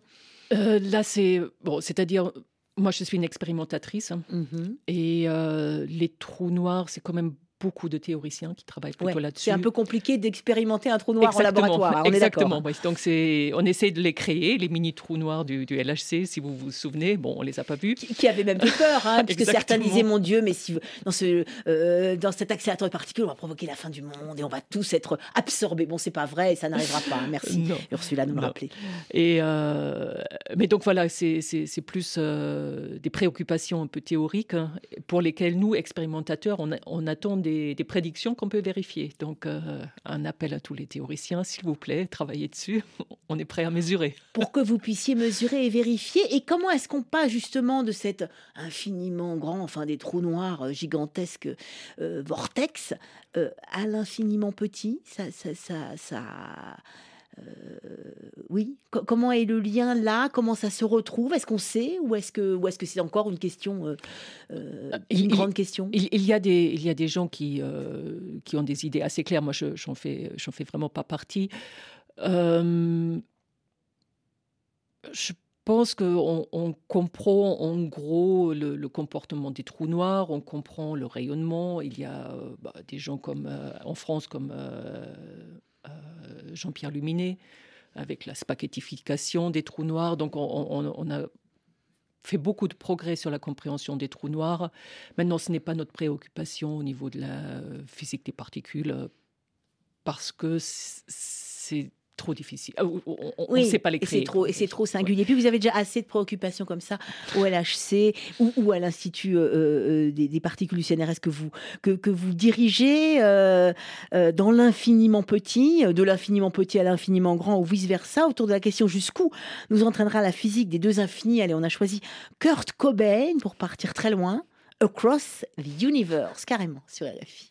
Euh, là, c'est bon, c'est-à-dire, moi, je suis une expérimentatrice hein, Mhm. et euh, les trous noirs, c'est quand même beaucoup de théoriciens qui travaillent plutôt Ouais, là-dessus. C'est un peu compliqué d'expérimenter un trou noir en laboratoire, hein, on exactement. Donc c'est, on essaie de les créer, les mini trous noirs du, du LHC, si vous vous souvenez. Bon, on les a pas vus. Qui, qui avait même fait peur, hein, puisque certains disaient mon Dieu, mais si dans ce euh, dans cet accélérateur de particules, on va provoquer la fin du monde et on va tous être absorbés. Bon, c'est pas vrai, et ça n'arrivera pas. hein. Merci, Non. Ursula, de nous le Non. rappeler. Et euh, mais donc voilà, c'est, plus euh, des préoccupations un peu théoriques hein, pour lesquelles nous, expérimentateurs, on, on attend des, prédictions qu'on peut vérifier. Donc euh, un appel à tous les théoriciens, s'il vous plaît, travaillez dessus. On est prêt à mesurer. pour que vous puissiez mesurer et vérifier. Et comment est-ce qu'on passe justement de cet infiniment grand, enfin des trous noirs euh, gigantesques euh, vortex, à l'infiniment petit? Ça, ça, ça, ça- oui. Co- comment est le lien là? Comment ça se retrouve? Est-ce qu'on sait ou est-ce que, ou est-ce que c'est encore une question, euh, euh, une il- grande question? Il, il y a des, il y a des gens qui, euh, qui ont des idées assez claires. Moi, je j'en fais, j'en fais vraiment pas partie. Euh, je pense qu'on on comprend en gros le, le comportement des trous noirs, on comprend le rayonnement. Il y a euh, bah, des gens comme euh, en France comme euh, euh, Jean-Pierre Luminet avec la spaghettification des trous noirs. Donc on, on- a fait beaucoup de progrès sur la compréhension des trous noirs. Maintenant, ce n'est pas notre préoccupation au niveau de la euh, physique des particules euh, parce que c'est trop difficile. Ah, On ne sait pas les et créer. c'est trop, et c'est trop singulier. Puis vous avez déjà assez de préoccupations comme ça au LHC ou, ou à l'Institut euh, euh, des, des particules du CNRS que vous, que, que vous dirigez euh, euh, dans l'infiniment petit, euh, de l'infiniment petit à l'infiniment grand ou vice-versa, autour de la question jusqu'où nous entraînera la physique des deux infinis? Allez, on a choisi Kurt Cobain pour partir très loin. Across the Universe, carrément, sur RFI.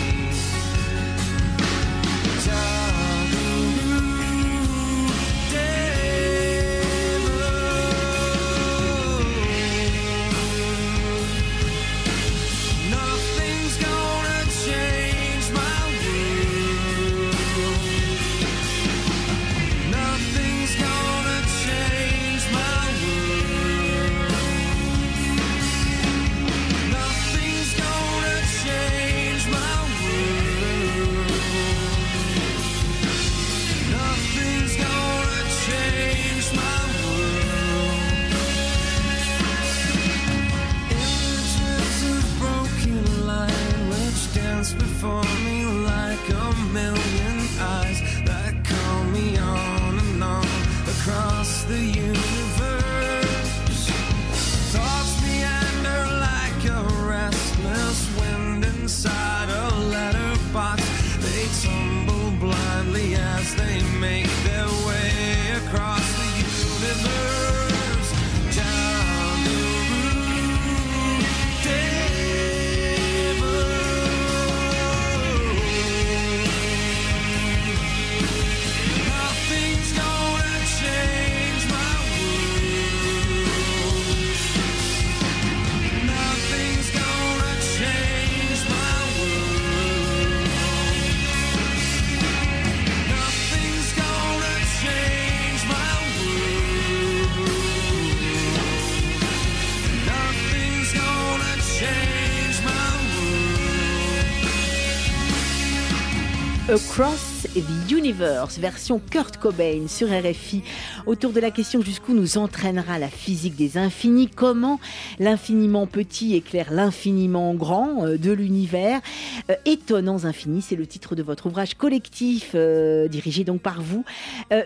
Across the Universe, version Kurt Cobain sur RFI. Autour de la question jusqu'où nous entraînera la physique des infinis, comment l'infiniment petit éclaire l'infiniment grand euh, de l'univers. Euh, Étonnants infinis, c'est le titre de votre ouvrage collectif, euh, dirigé donc par vous.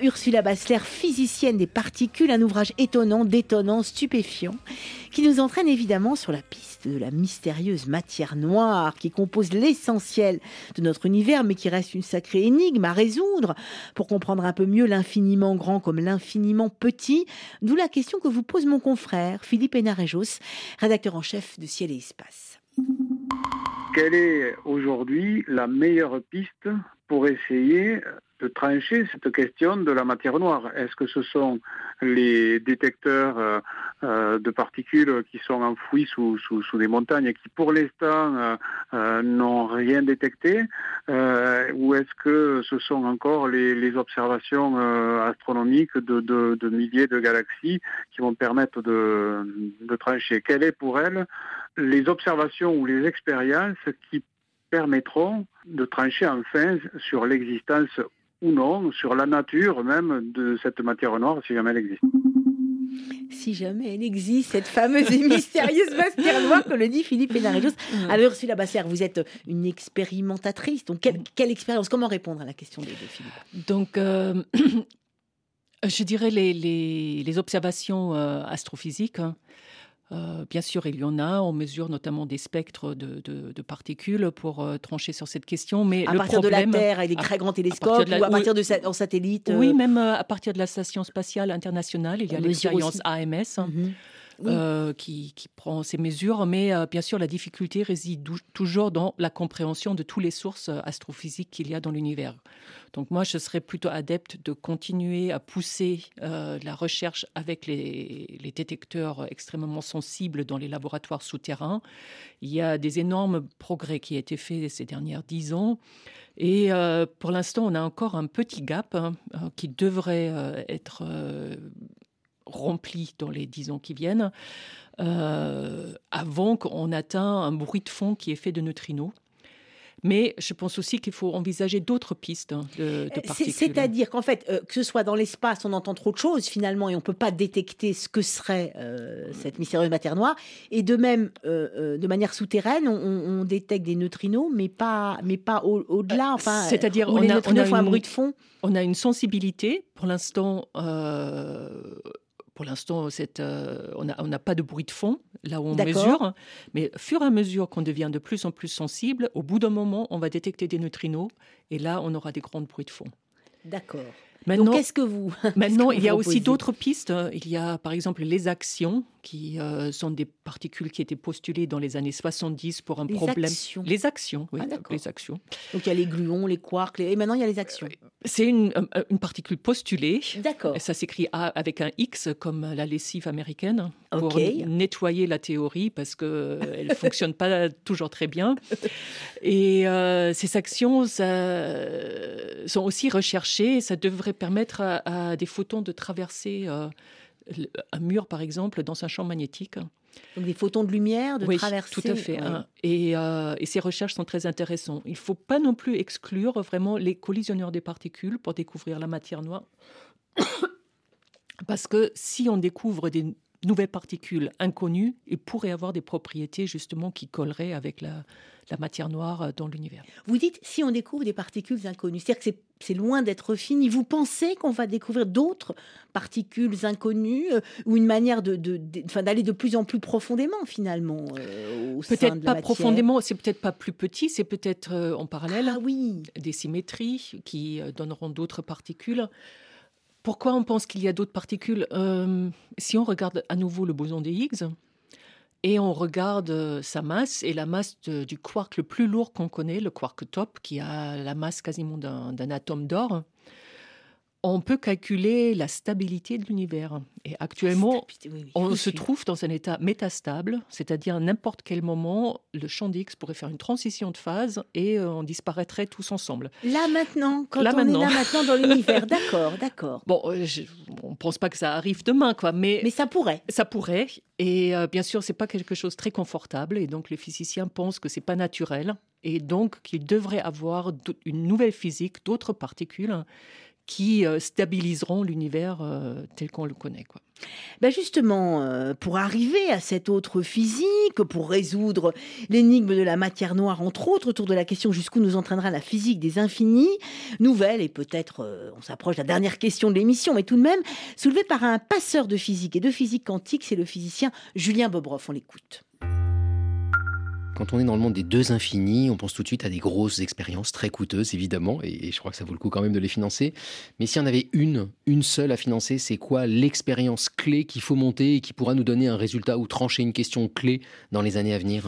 Ursula Bassler, physicienne des particules, un ouvrage étonnant, détonnant, stupéfiant, qui nous entraîne évidemment sur la piste de la mystérieuse matière noire qui compose l'essentiel de notre univers, mais qui reste une sacrée énigme à résoudre pour comprendre un peu mieux l'infiniment grand comme l'infiniment petit. D'où la question que vous pose mon confrère Philippe Hénarejos, rédacteur en chef de Ciel et Espace. Quelle est aujourd'hui la meilleure piste pour essayer trancher cette question de la matière noire. Est-ce que ce sont les détecteurs euh, euh, de particules qui sont enfouis sous, des montagnes et qui pour l'instant euh, n'ont rien détecté Ou est-ce que ce sont encore les, observations astronomiques de, milliers de galaxies qui vont permettre de, trancher? Quelle est pour elles les observations ou les expériences qui permettront de trancher enfin sur l'existence ou non, sur la nature même de cette matière noire, si jamais elle existe. Si jamais elle existe, cette fameuse et mystérieuse matière noire que le dit Philippe Hénarejos. Alors Ursula Bassère, vous êtes une expérimentatrice, donc quelle, quelle expérience Comment répondre à la question de, de Philippe? Donc, euh, je dirais les, les, les observations euh, astrophysiques. hein. Euh, bien sûr, il y en a. On mesure notamment des spectres de, de- de particules pour euh, trancher sur cette question. Mais À le partir problème, de la Terre, avec des très grands télescopes, la- ou à partir de sa- en satellite Oui, euh, même à partir de la Station spatiale internationale, il y a l'expérience. AMS. Euh, qui, prend ces mesures, mais euh, bien sûr, la difficulté réside toujours dans la compréhension de toutes les sources euh, astrophysiques qu'il y a dans l'univers. Donc moi, je serais plutôt adepte de continuer à pousser la recherche avec les, détecteurs extrêmement sensibles dans les laboratoires souterrains. Il y a des énormes progrès qui ont été faits ces dernières dix ans. Et pour l'instant, on a encore un petit gap hein, qui devrait être rempli dans les dix ans qui viennent, euh, avant qu'on atteint un bruit de fond qui est fait de neutrinos. Mais je pense aussi qu'il faut envisager d'autres pistes de, de Euh, particules. C'est-à-dire qu'en fait, euh, que ce soit dans l'espace, on entend trop de choses finalement et on ne peut pas détecter ce que serait euh, cette mystérieuse matière noire. Et de même, euh, de manière souterraine, on, détecte des neutrinos, mais pas, mais pas au- au-delà. enfin, C'est-à-dire, on a, on a un bruit de fond. On a une sensibilité. Pour l'instant, pour l'instant, euh, on n'a on pas de bruit de fond là où on mesure. Mais fur et à mesure qu'on devient de plus en plus sensible, au bout d'un moment, on va détecter des neutrinos et là, on aura des grands bruits de fond. D'accord. Maintenant, Donc, qu'est-ce que vous. Maintenant, que il y a aussi d'autres pistes. Il y a par exemple les actions, qui euh, sont des particules qui étaient postulées dans les années 70 pour un Les problème. actions. Les actions, oui, Ah, les actions. Donc il y a les gluons, les quarks, les- et maintenant il y a les actions. C'est une, euh, une particule postulée. D'accord. Ça s'écrit A avec un X comme la lessive américaine pour nettoyer la théorie parce que elle fonctionne pas toujours très bien. Et euh, ces actions ça, sont aussi recherchées. Ça devrait permettre à, à des photons de traverser euh, un mur, par exemple, dans un champ magnétique. Donc des photons de lumière, de oui, traverser. tout à fait. hein. Et, euh, et ces recherches sont très intéressantes. Il ne faut pas non plus exclure vraiment les collisionneurs des particules pour découvrir la matière noire. Parce que si on découvre des nouvelles particules inconnues, il pourrait avoir des propriétés justement qui colleraient avec la, la matière noire euh, dans l'univers. Vous dites si on découvre des particules inconnues, c'est-à-dire que c'est- loin d'être fini. Vous pensez qu'on va découvrir d'autres particules inconnues euh, ou une manière de, de- de- enfin, d'aller de plus en plus profondément finalement euh, au Peut-être pas profondément, c'est peut-être pas plus petit, c'est peut-être euh, en parallèle Ah oui. des symétries qui donneront d'autres particules. Pourquoi on pense qu'il y a d'autres particules Euh, Si on regarde à nouveau le boson de Higgs et on regarde euh, sa masse et la masse du quark le plus lourd qu'on connaît, le quark top, qui a la masse quasiment d'un atome d'or, on peut calculer la stabilité de l'univers. Et actuellement, on se trouve dans un état métastable, c'est-à-dire à n'importe quel moment, le champ d'X pourrait faire une transition de phase et euh, on disparaîtrait tous ensemble. Là maintenant, quand Là, on maintenant. est là maintenant dans l'univers, d'accord, d'accord. Bon, euh, je- on ne pense pas que ça arrive demain, quoi, mais, Mais ça pourrait. ça pourrait. Et euh, bien sûr, c'est pas quelque chose de très confortable. Et donc, les physiciens pensent que c'est pas naturel. Et donc, qu'il devrait avoir une nouvelle physique, d'autres particules qui euh, stabiliseront l'univers euh, tel qu'on le connaît. Quoi. Ben justement, euh, pour arriver à cette autre physique, pour résoudre l'énigme de la matière noire, entre autres, autour de la question jusqu'où nous entraînera la physique des infinis, nouvelle, et peut-être on s'approche de la dernière question de l'émission, mais tout de même, soulevée par un passeur de physique et de physique quantique, c'est le physicien Julien Bobroff. On l'écoute. Quand on est dans le monde des deux infinis, on pense tout de suite à des grosses expériences très coûteuses, évidemment, et, et je crois que ça vaut le coup quand même de les financer. Mais s'il y en avait une, une seule à financer, c'est quoi l'expérience clé qu'il faut monter et qui pourra nous donner un résultat ou trancher une question clé dans les années à venir?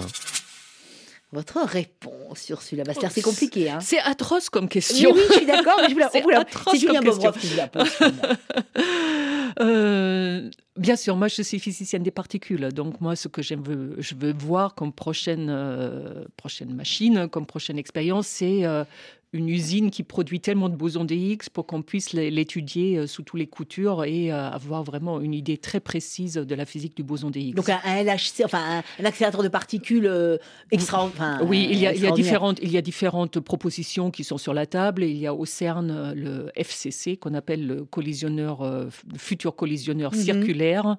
Votre réponse, Ursula Bastère, c'est compliqué. Hein C'est atroce comme question. oui, je suis d'accord, mais je vous la- C'est Julien comme question. Bobroff qui vous la pose. Euh, bien sûr, moi je suis physicienne des particules, donc moi ce que je veux voir comme prochaine, euh, prochaine machine, comme prochaine expérience, c'est euh, une usine qui produit tellement de bosons de Higgs pour qu'on puisse l'étudier euh, sous tous les coutures et euh, avoir vraiment une idée très précise de la physique du boson de Higgs. Donc un, LHC, enfin un, accélérateur de particules euh, extra. enfin, Oui, il y, a, il, y a extraordinaire. différentes, il y a différentes propositions qui sont sur la table. Il y a au CERN le FCC, qu'on appelle le collisionneur, le futur collisionneur Mhm. circulaire,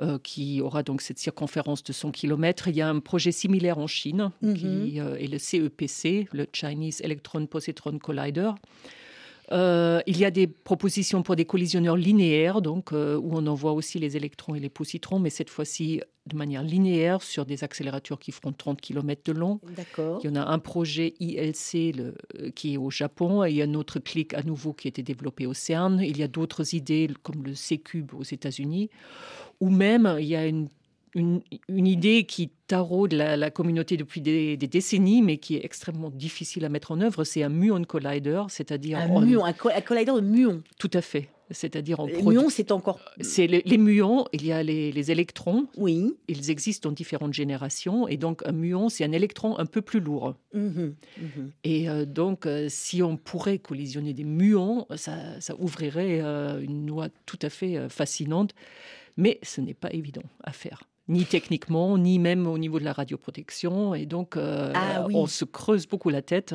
euh, qui aura donc cette circonférence de 100 km. Il y a un projet similaire en Chine, Mhm. qui euh, est le CEPC, le Chinese Electron Positron Collider. Euh, il y a des propositions pour des collisionneurs linéaires, donc euh, où on envoie aussi les électrons et les positrons, mais cette fois-ci de manière linéaire sur des accélérateurs qui feront 30 km de long. D'accord. Il y en a un projet ILC le- euh, qui est au Japon et il y a un autre clic à nouveau qui a été développé au CERN. Il y a d'autres idées comme le C-Cube aux États-Unis. Ou même, il y a une, une, une idée qui taraude la, la communauté depuis des, des décennies, mais qui est extrêmement difficile à mettre en œuvre. C'est un muon collider, c'est-à-dire... Un muon, un, co- un collider de muons. Tout à fait. C'est-à-dire on Les muons, c'est encore. c'est les, les muons, il y a les, les électrons. Oui. Ils existent dans différentes générations. Et donc, un muon, c'est un électron un peu plus lourd. Mhm, mhm. Et euh, donc, euh, si on pourrait collisionner des muons, ça, ça ouvrirait euh, une loi tout à fait fascinante. Mais ce n'est pas évident à faire, ni techniquement, ni même au niveau de la radioprotection. Et donc, euh, Ah oui. on se creuse beaucoup la tête.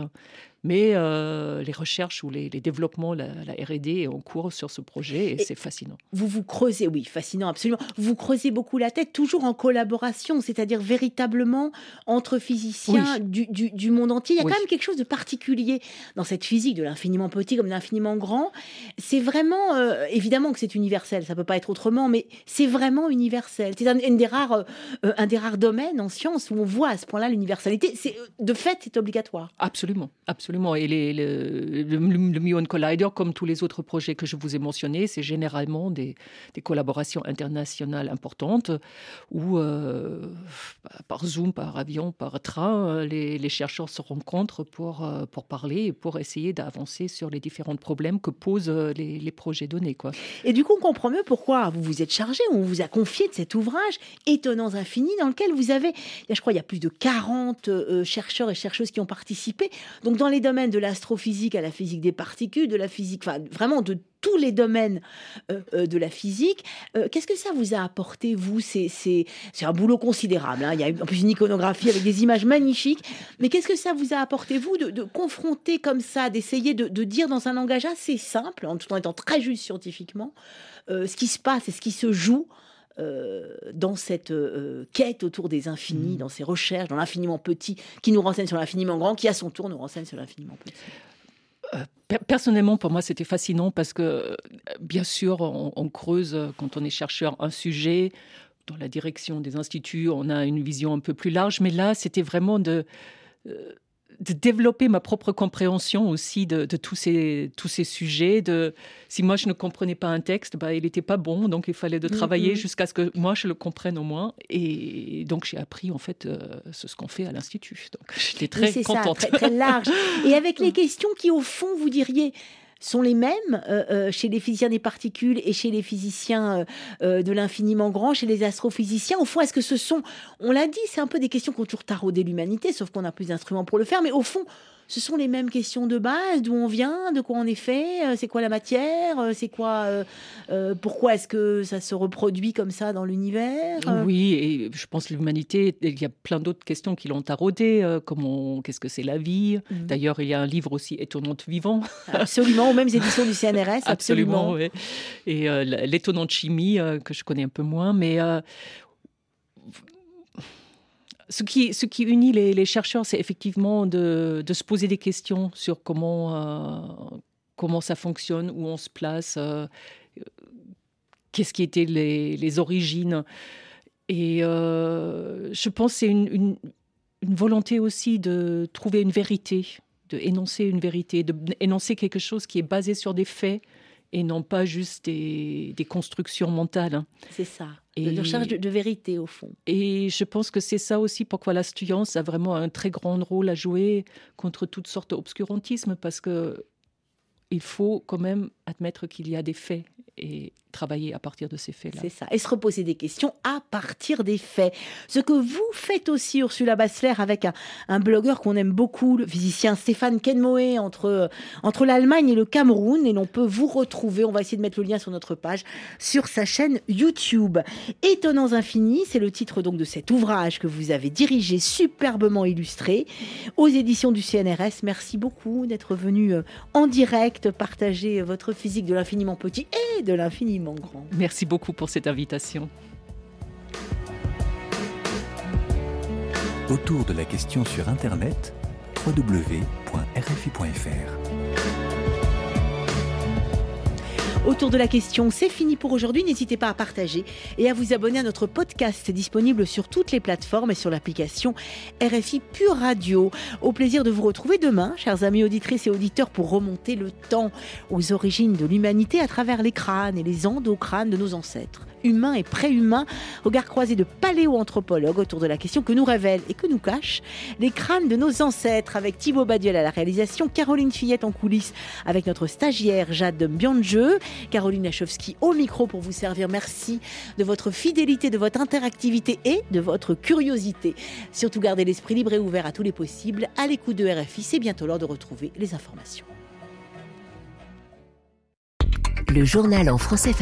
Mais euh, les recherches ou les, les développements, la, la R&D est en cours sur ce projet et, Et- c'est fascinant. Vous vous creusez, oui, fascinant, absolument. Vous creusez beaucoup la tête, toujours en collaboration, c'est-à-dire véritablement entre physiciens du, du- du monde entier. Il y a Oui. quand même quelque chose de particulier dans cette physique de l'infiniment petit comme de l'infiniment grand. C'est vraiment, euh, évidemment que c'est universel, ça peut pas être autrement, mais c'est vraiment universel. C'est un, une des rares, euh, un des rares domaines en science où on voit à ce point-là l'universalité. De fait, c'est obligatoire. Absolument, absolument. Et les- le, le, Muon Collider, comme tous les autres projets que je vous ai mentionnés, c'est généralement des, collaborations internationales importantes où, euh, par Zoom, par avion, par train, les, chercheurs se rencontrent pour, euh, pour parler et pour essayer d'avancer sur les différents problèmes que posent euh, les, projets donnés. Quoi. Et du coup, on comprend mieux pourquoi vous vous êtes chargé, on vous a confié de cet ouvrage Étonnants Infinis, dans lequel vous avez, je crois, il y a plus de 40 euh, chercheurs et chercheuses qui ont participé. Donc, dans les domaines de l'astrophysique à la physique des particules, de la physique, enfin, vraiment de tous les domaines euh, euh, de la physique. Euh, Qu'est-ce que ça vous a apporté, vous C'est un boulot considérable. hein. Il y a en plus une iconographie avec des images magnifiques. Mais qu'est-ce que ça vous a apporté, vous, de, confronter comme ça, d'essayer de, dire dans un langage assez simple, en tout en étant très juste scientifiquement, ce qui se passe et ce qui se joue euh, dans cette euh, quête autour des infinis, dans ces recherches, dans l'infiniment petit, qui nous renseigne sur l'infiniment grand, qui à son tour nous renseigne sur l'infiniment petit. Per- Personnellement, pour moi, c'était fascinant parce que, euh, bien sûr, on, on creuse euh, quand on est chercheur un sujet. Dans la direction des instituts, on a une vision un peu plus large, mais là, c'était vraiment de, euh, de développer ma propre compréhension aussi de, de tous, ces, tous ces sujets. De, si moi, je ne comprenais pas un texte, bah, il n'était pas bon, donc il fallait de travailler Mhm. jusqu'à ce que moi, je le comprenne au moins. Et donc, j'ai appris, en fait, euh, ce qu'on fait à l'Institut. Donc, j'étais très ça, contente. très, très large. Et avec les questions qui, au fond, vous diriez, sont les mêmes euh, euh, chez les physiciens des particules et chez les physiciens euh, de l'infiniment grand, chez les astrophysiciens. Au fond, est-ce que ce sont, on l'a dit, c'est un peu des questions qui ont toujours taraudé l'humanité, sauf qu'on a plus d'instruments pour le faire, mais au fond, ce sont les mêmes questions de base, d'où on vient, de quoi on est fait, euh, c'est quoi la matière, euh, c'est quoi, euh, pourquoi est-ce que ça se reproduit comme ça dans l'univers Oui, et je pense que l'humanité, il y a plein d'autres questions qui l'ont taraudé. euh, Comment, qu'est-ce que c'est la vie Mhm. D'ailleurs, il y a un livre aussi étonnante vivant. Absolument, aux mêmes éditions du CNRS, absolument. Absolument, ouais. Et euh, l'étonnante chimie que je connais un peu moins, mais euh, ce qui, ce unit les, chercheurs, c'est effectivement de, se poser des questions sur comment, euh, ça fonctionne, où on se place, euh, qu'est-ce qui étaient les, origines. Et euh, je pense que c'est une, une, une volonté aussi de trouver une vérité, de énoncer une vérité, de énoncer quelque chose qui est basé sur des faits et non pas juste des, des constructions mentales. hein. C'est ça, Et- de recherche de, de vérité au fond. Et je pense que c'est ça aussi pourquoi la science a vraiment un très grand rôle à jouer contre toutes sortes d'obscurantisme, parce que il faut quand même admettre qu'il y a des faits et travailler à partir de ces faits-là. C'est ça. Et se reposer des questions à partir des faits. Ce que vous faites aussi, Ursula Bassler, avec un, blogueur qu'on aime beaucoup, le physicien Stéphane Kenmoé, entre, entre l'Allemagne et le Cameroun. Et l'on peut vous retrouver, on va essayer de mettre le lien sur notre page, sur sa chaîne YouTube. Étonnants infinis, c'est le titre donc de cet ouvrage que vous avez dirigé, superbement illustré, aux éditions du CNRS. Merci beaucoup d'être venu euh, en direct partager votre physique de l'infiniment petit et de l'infiniment grand. Merci beaucoup pour cette invitation. Autour de la question sur Internet, www.rfi.fr. Autour de la question, c'est fini pour aujourd'hui. N'hésitez pas à partager et à vous abonner à notre podcast disponible sur toutes les plateformes et sur l'application RFI Pure Radio. Au plaisir de vous retrouver demain, chers amis auditrices et auditeurs, pour remonter le temps aux origines de l'humanité à travers les crânes et les endocrânes de nos ancêtres. Humains et préhumains, regard croisé de paléoanthropologues autour de la question que nous révèlent et que nous cachent les crânes de nos ancêtres avec Thibaut Badiel à la réalisation, Caroline Fillette en coulisses avec notre stagiaire Jade Bianjeu, Caroline Lachowski au micro pour vous servir. Merci de votre fidélité, de votre interactivité et de votre curiosité. Surtout gardez l'esprit libre et ouvert à tous les possibles. À l'écoute de RFI, c'est bientôt l'heure de retrouver les informations. Le journal en français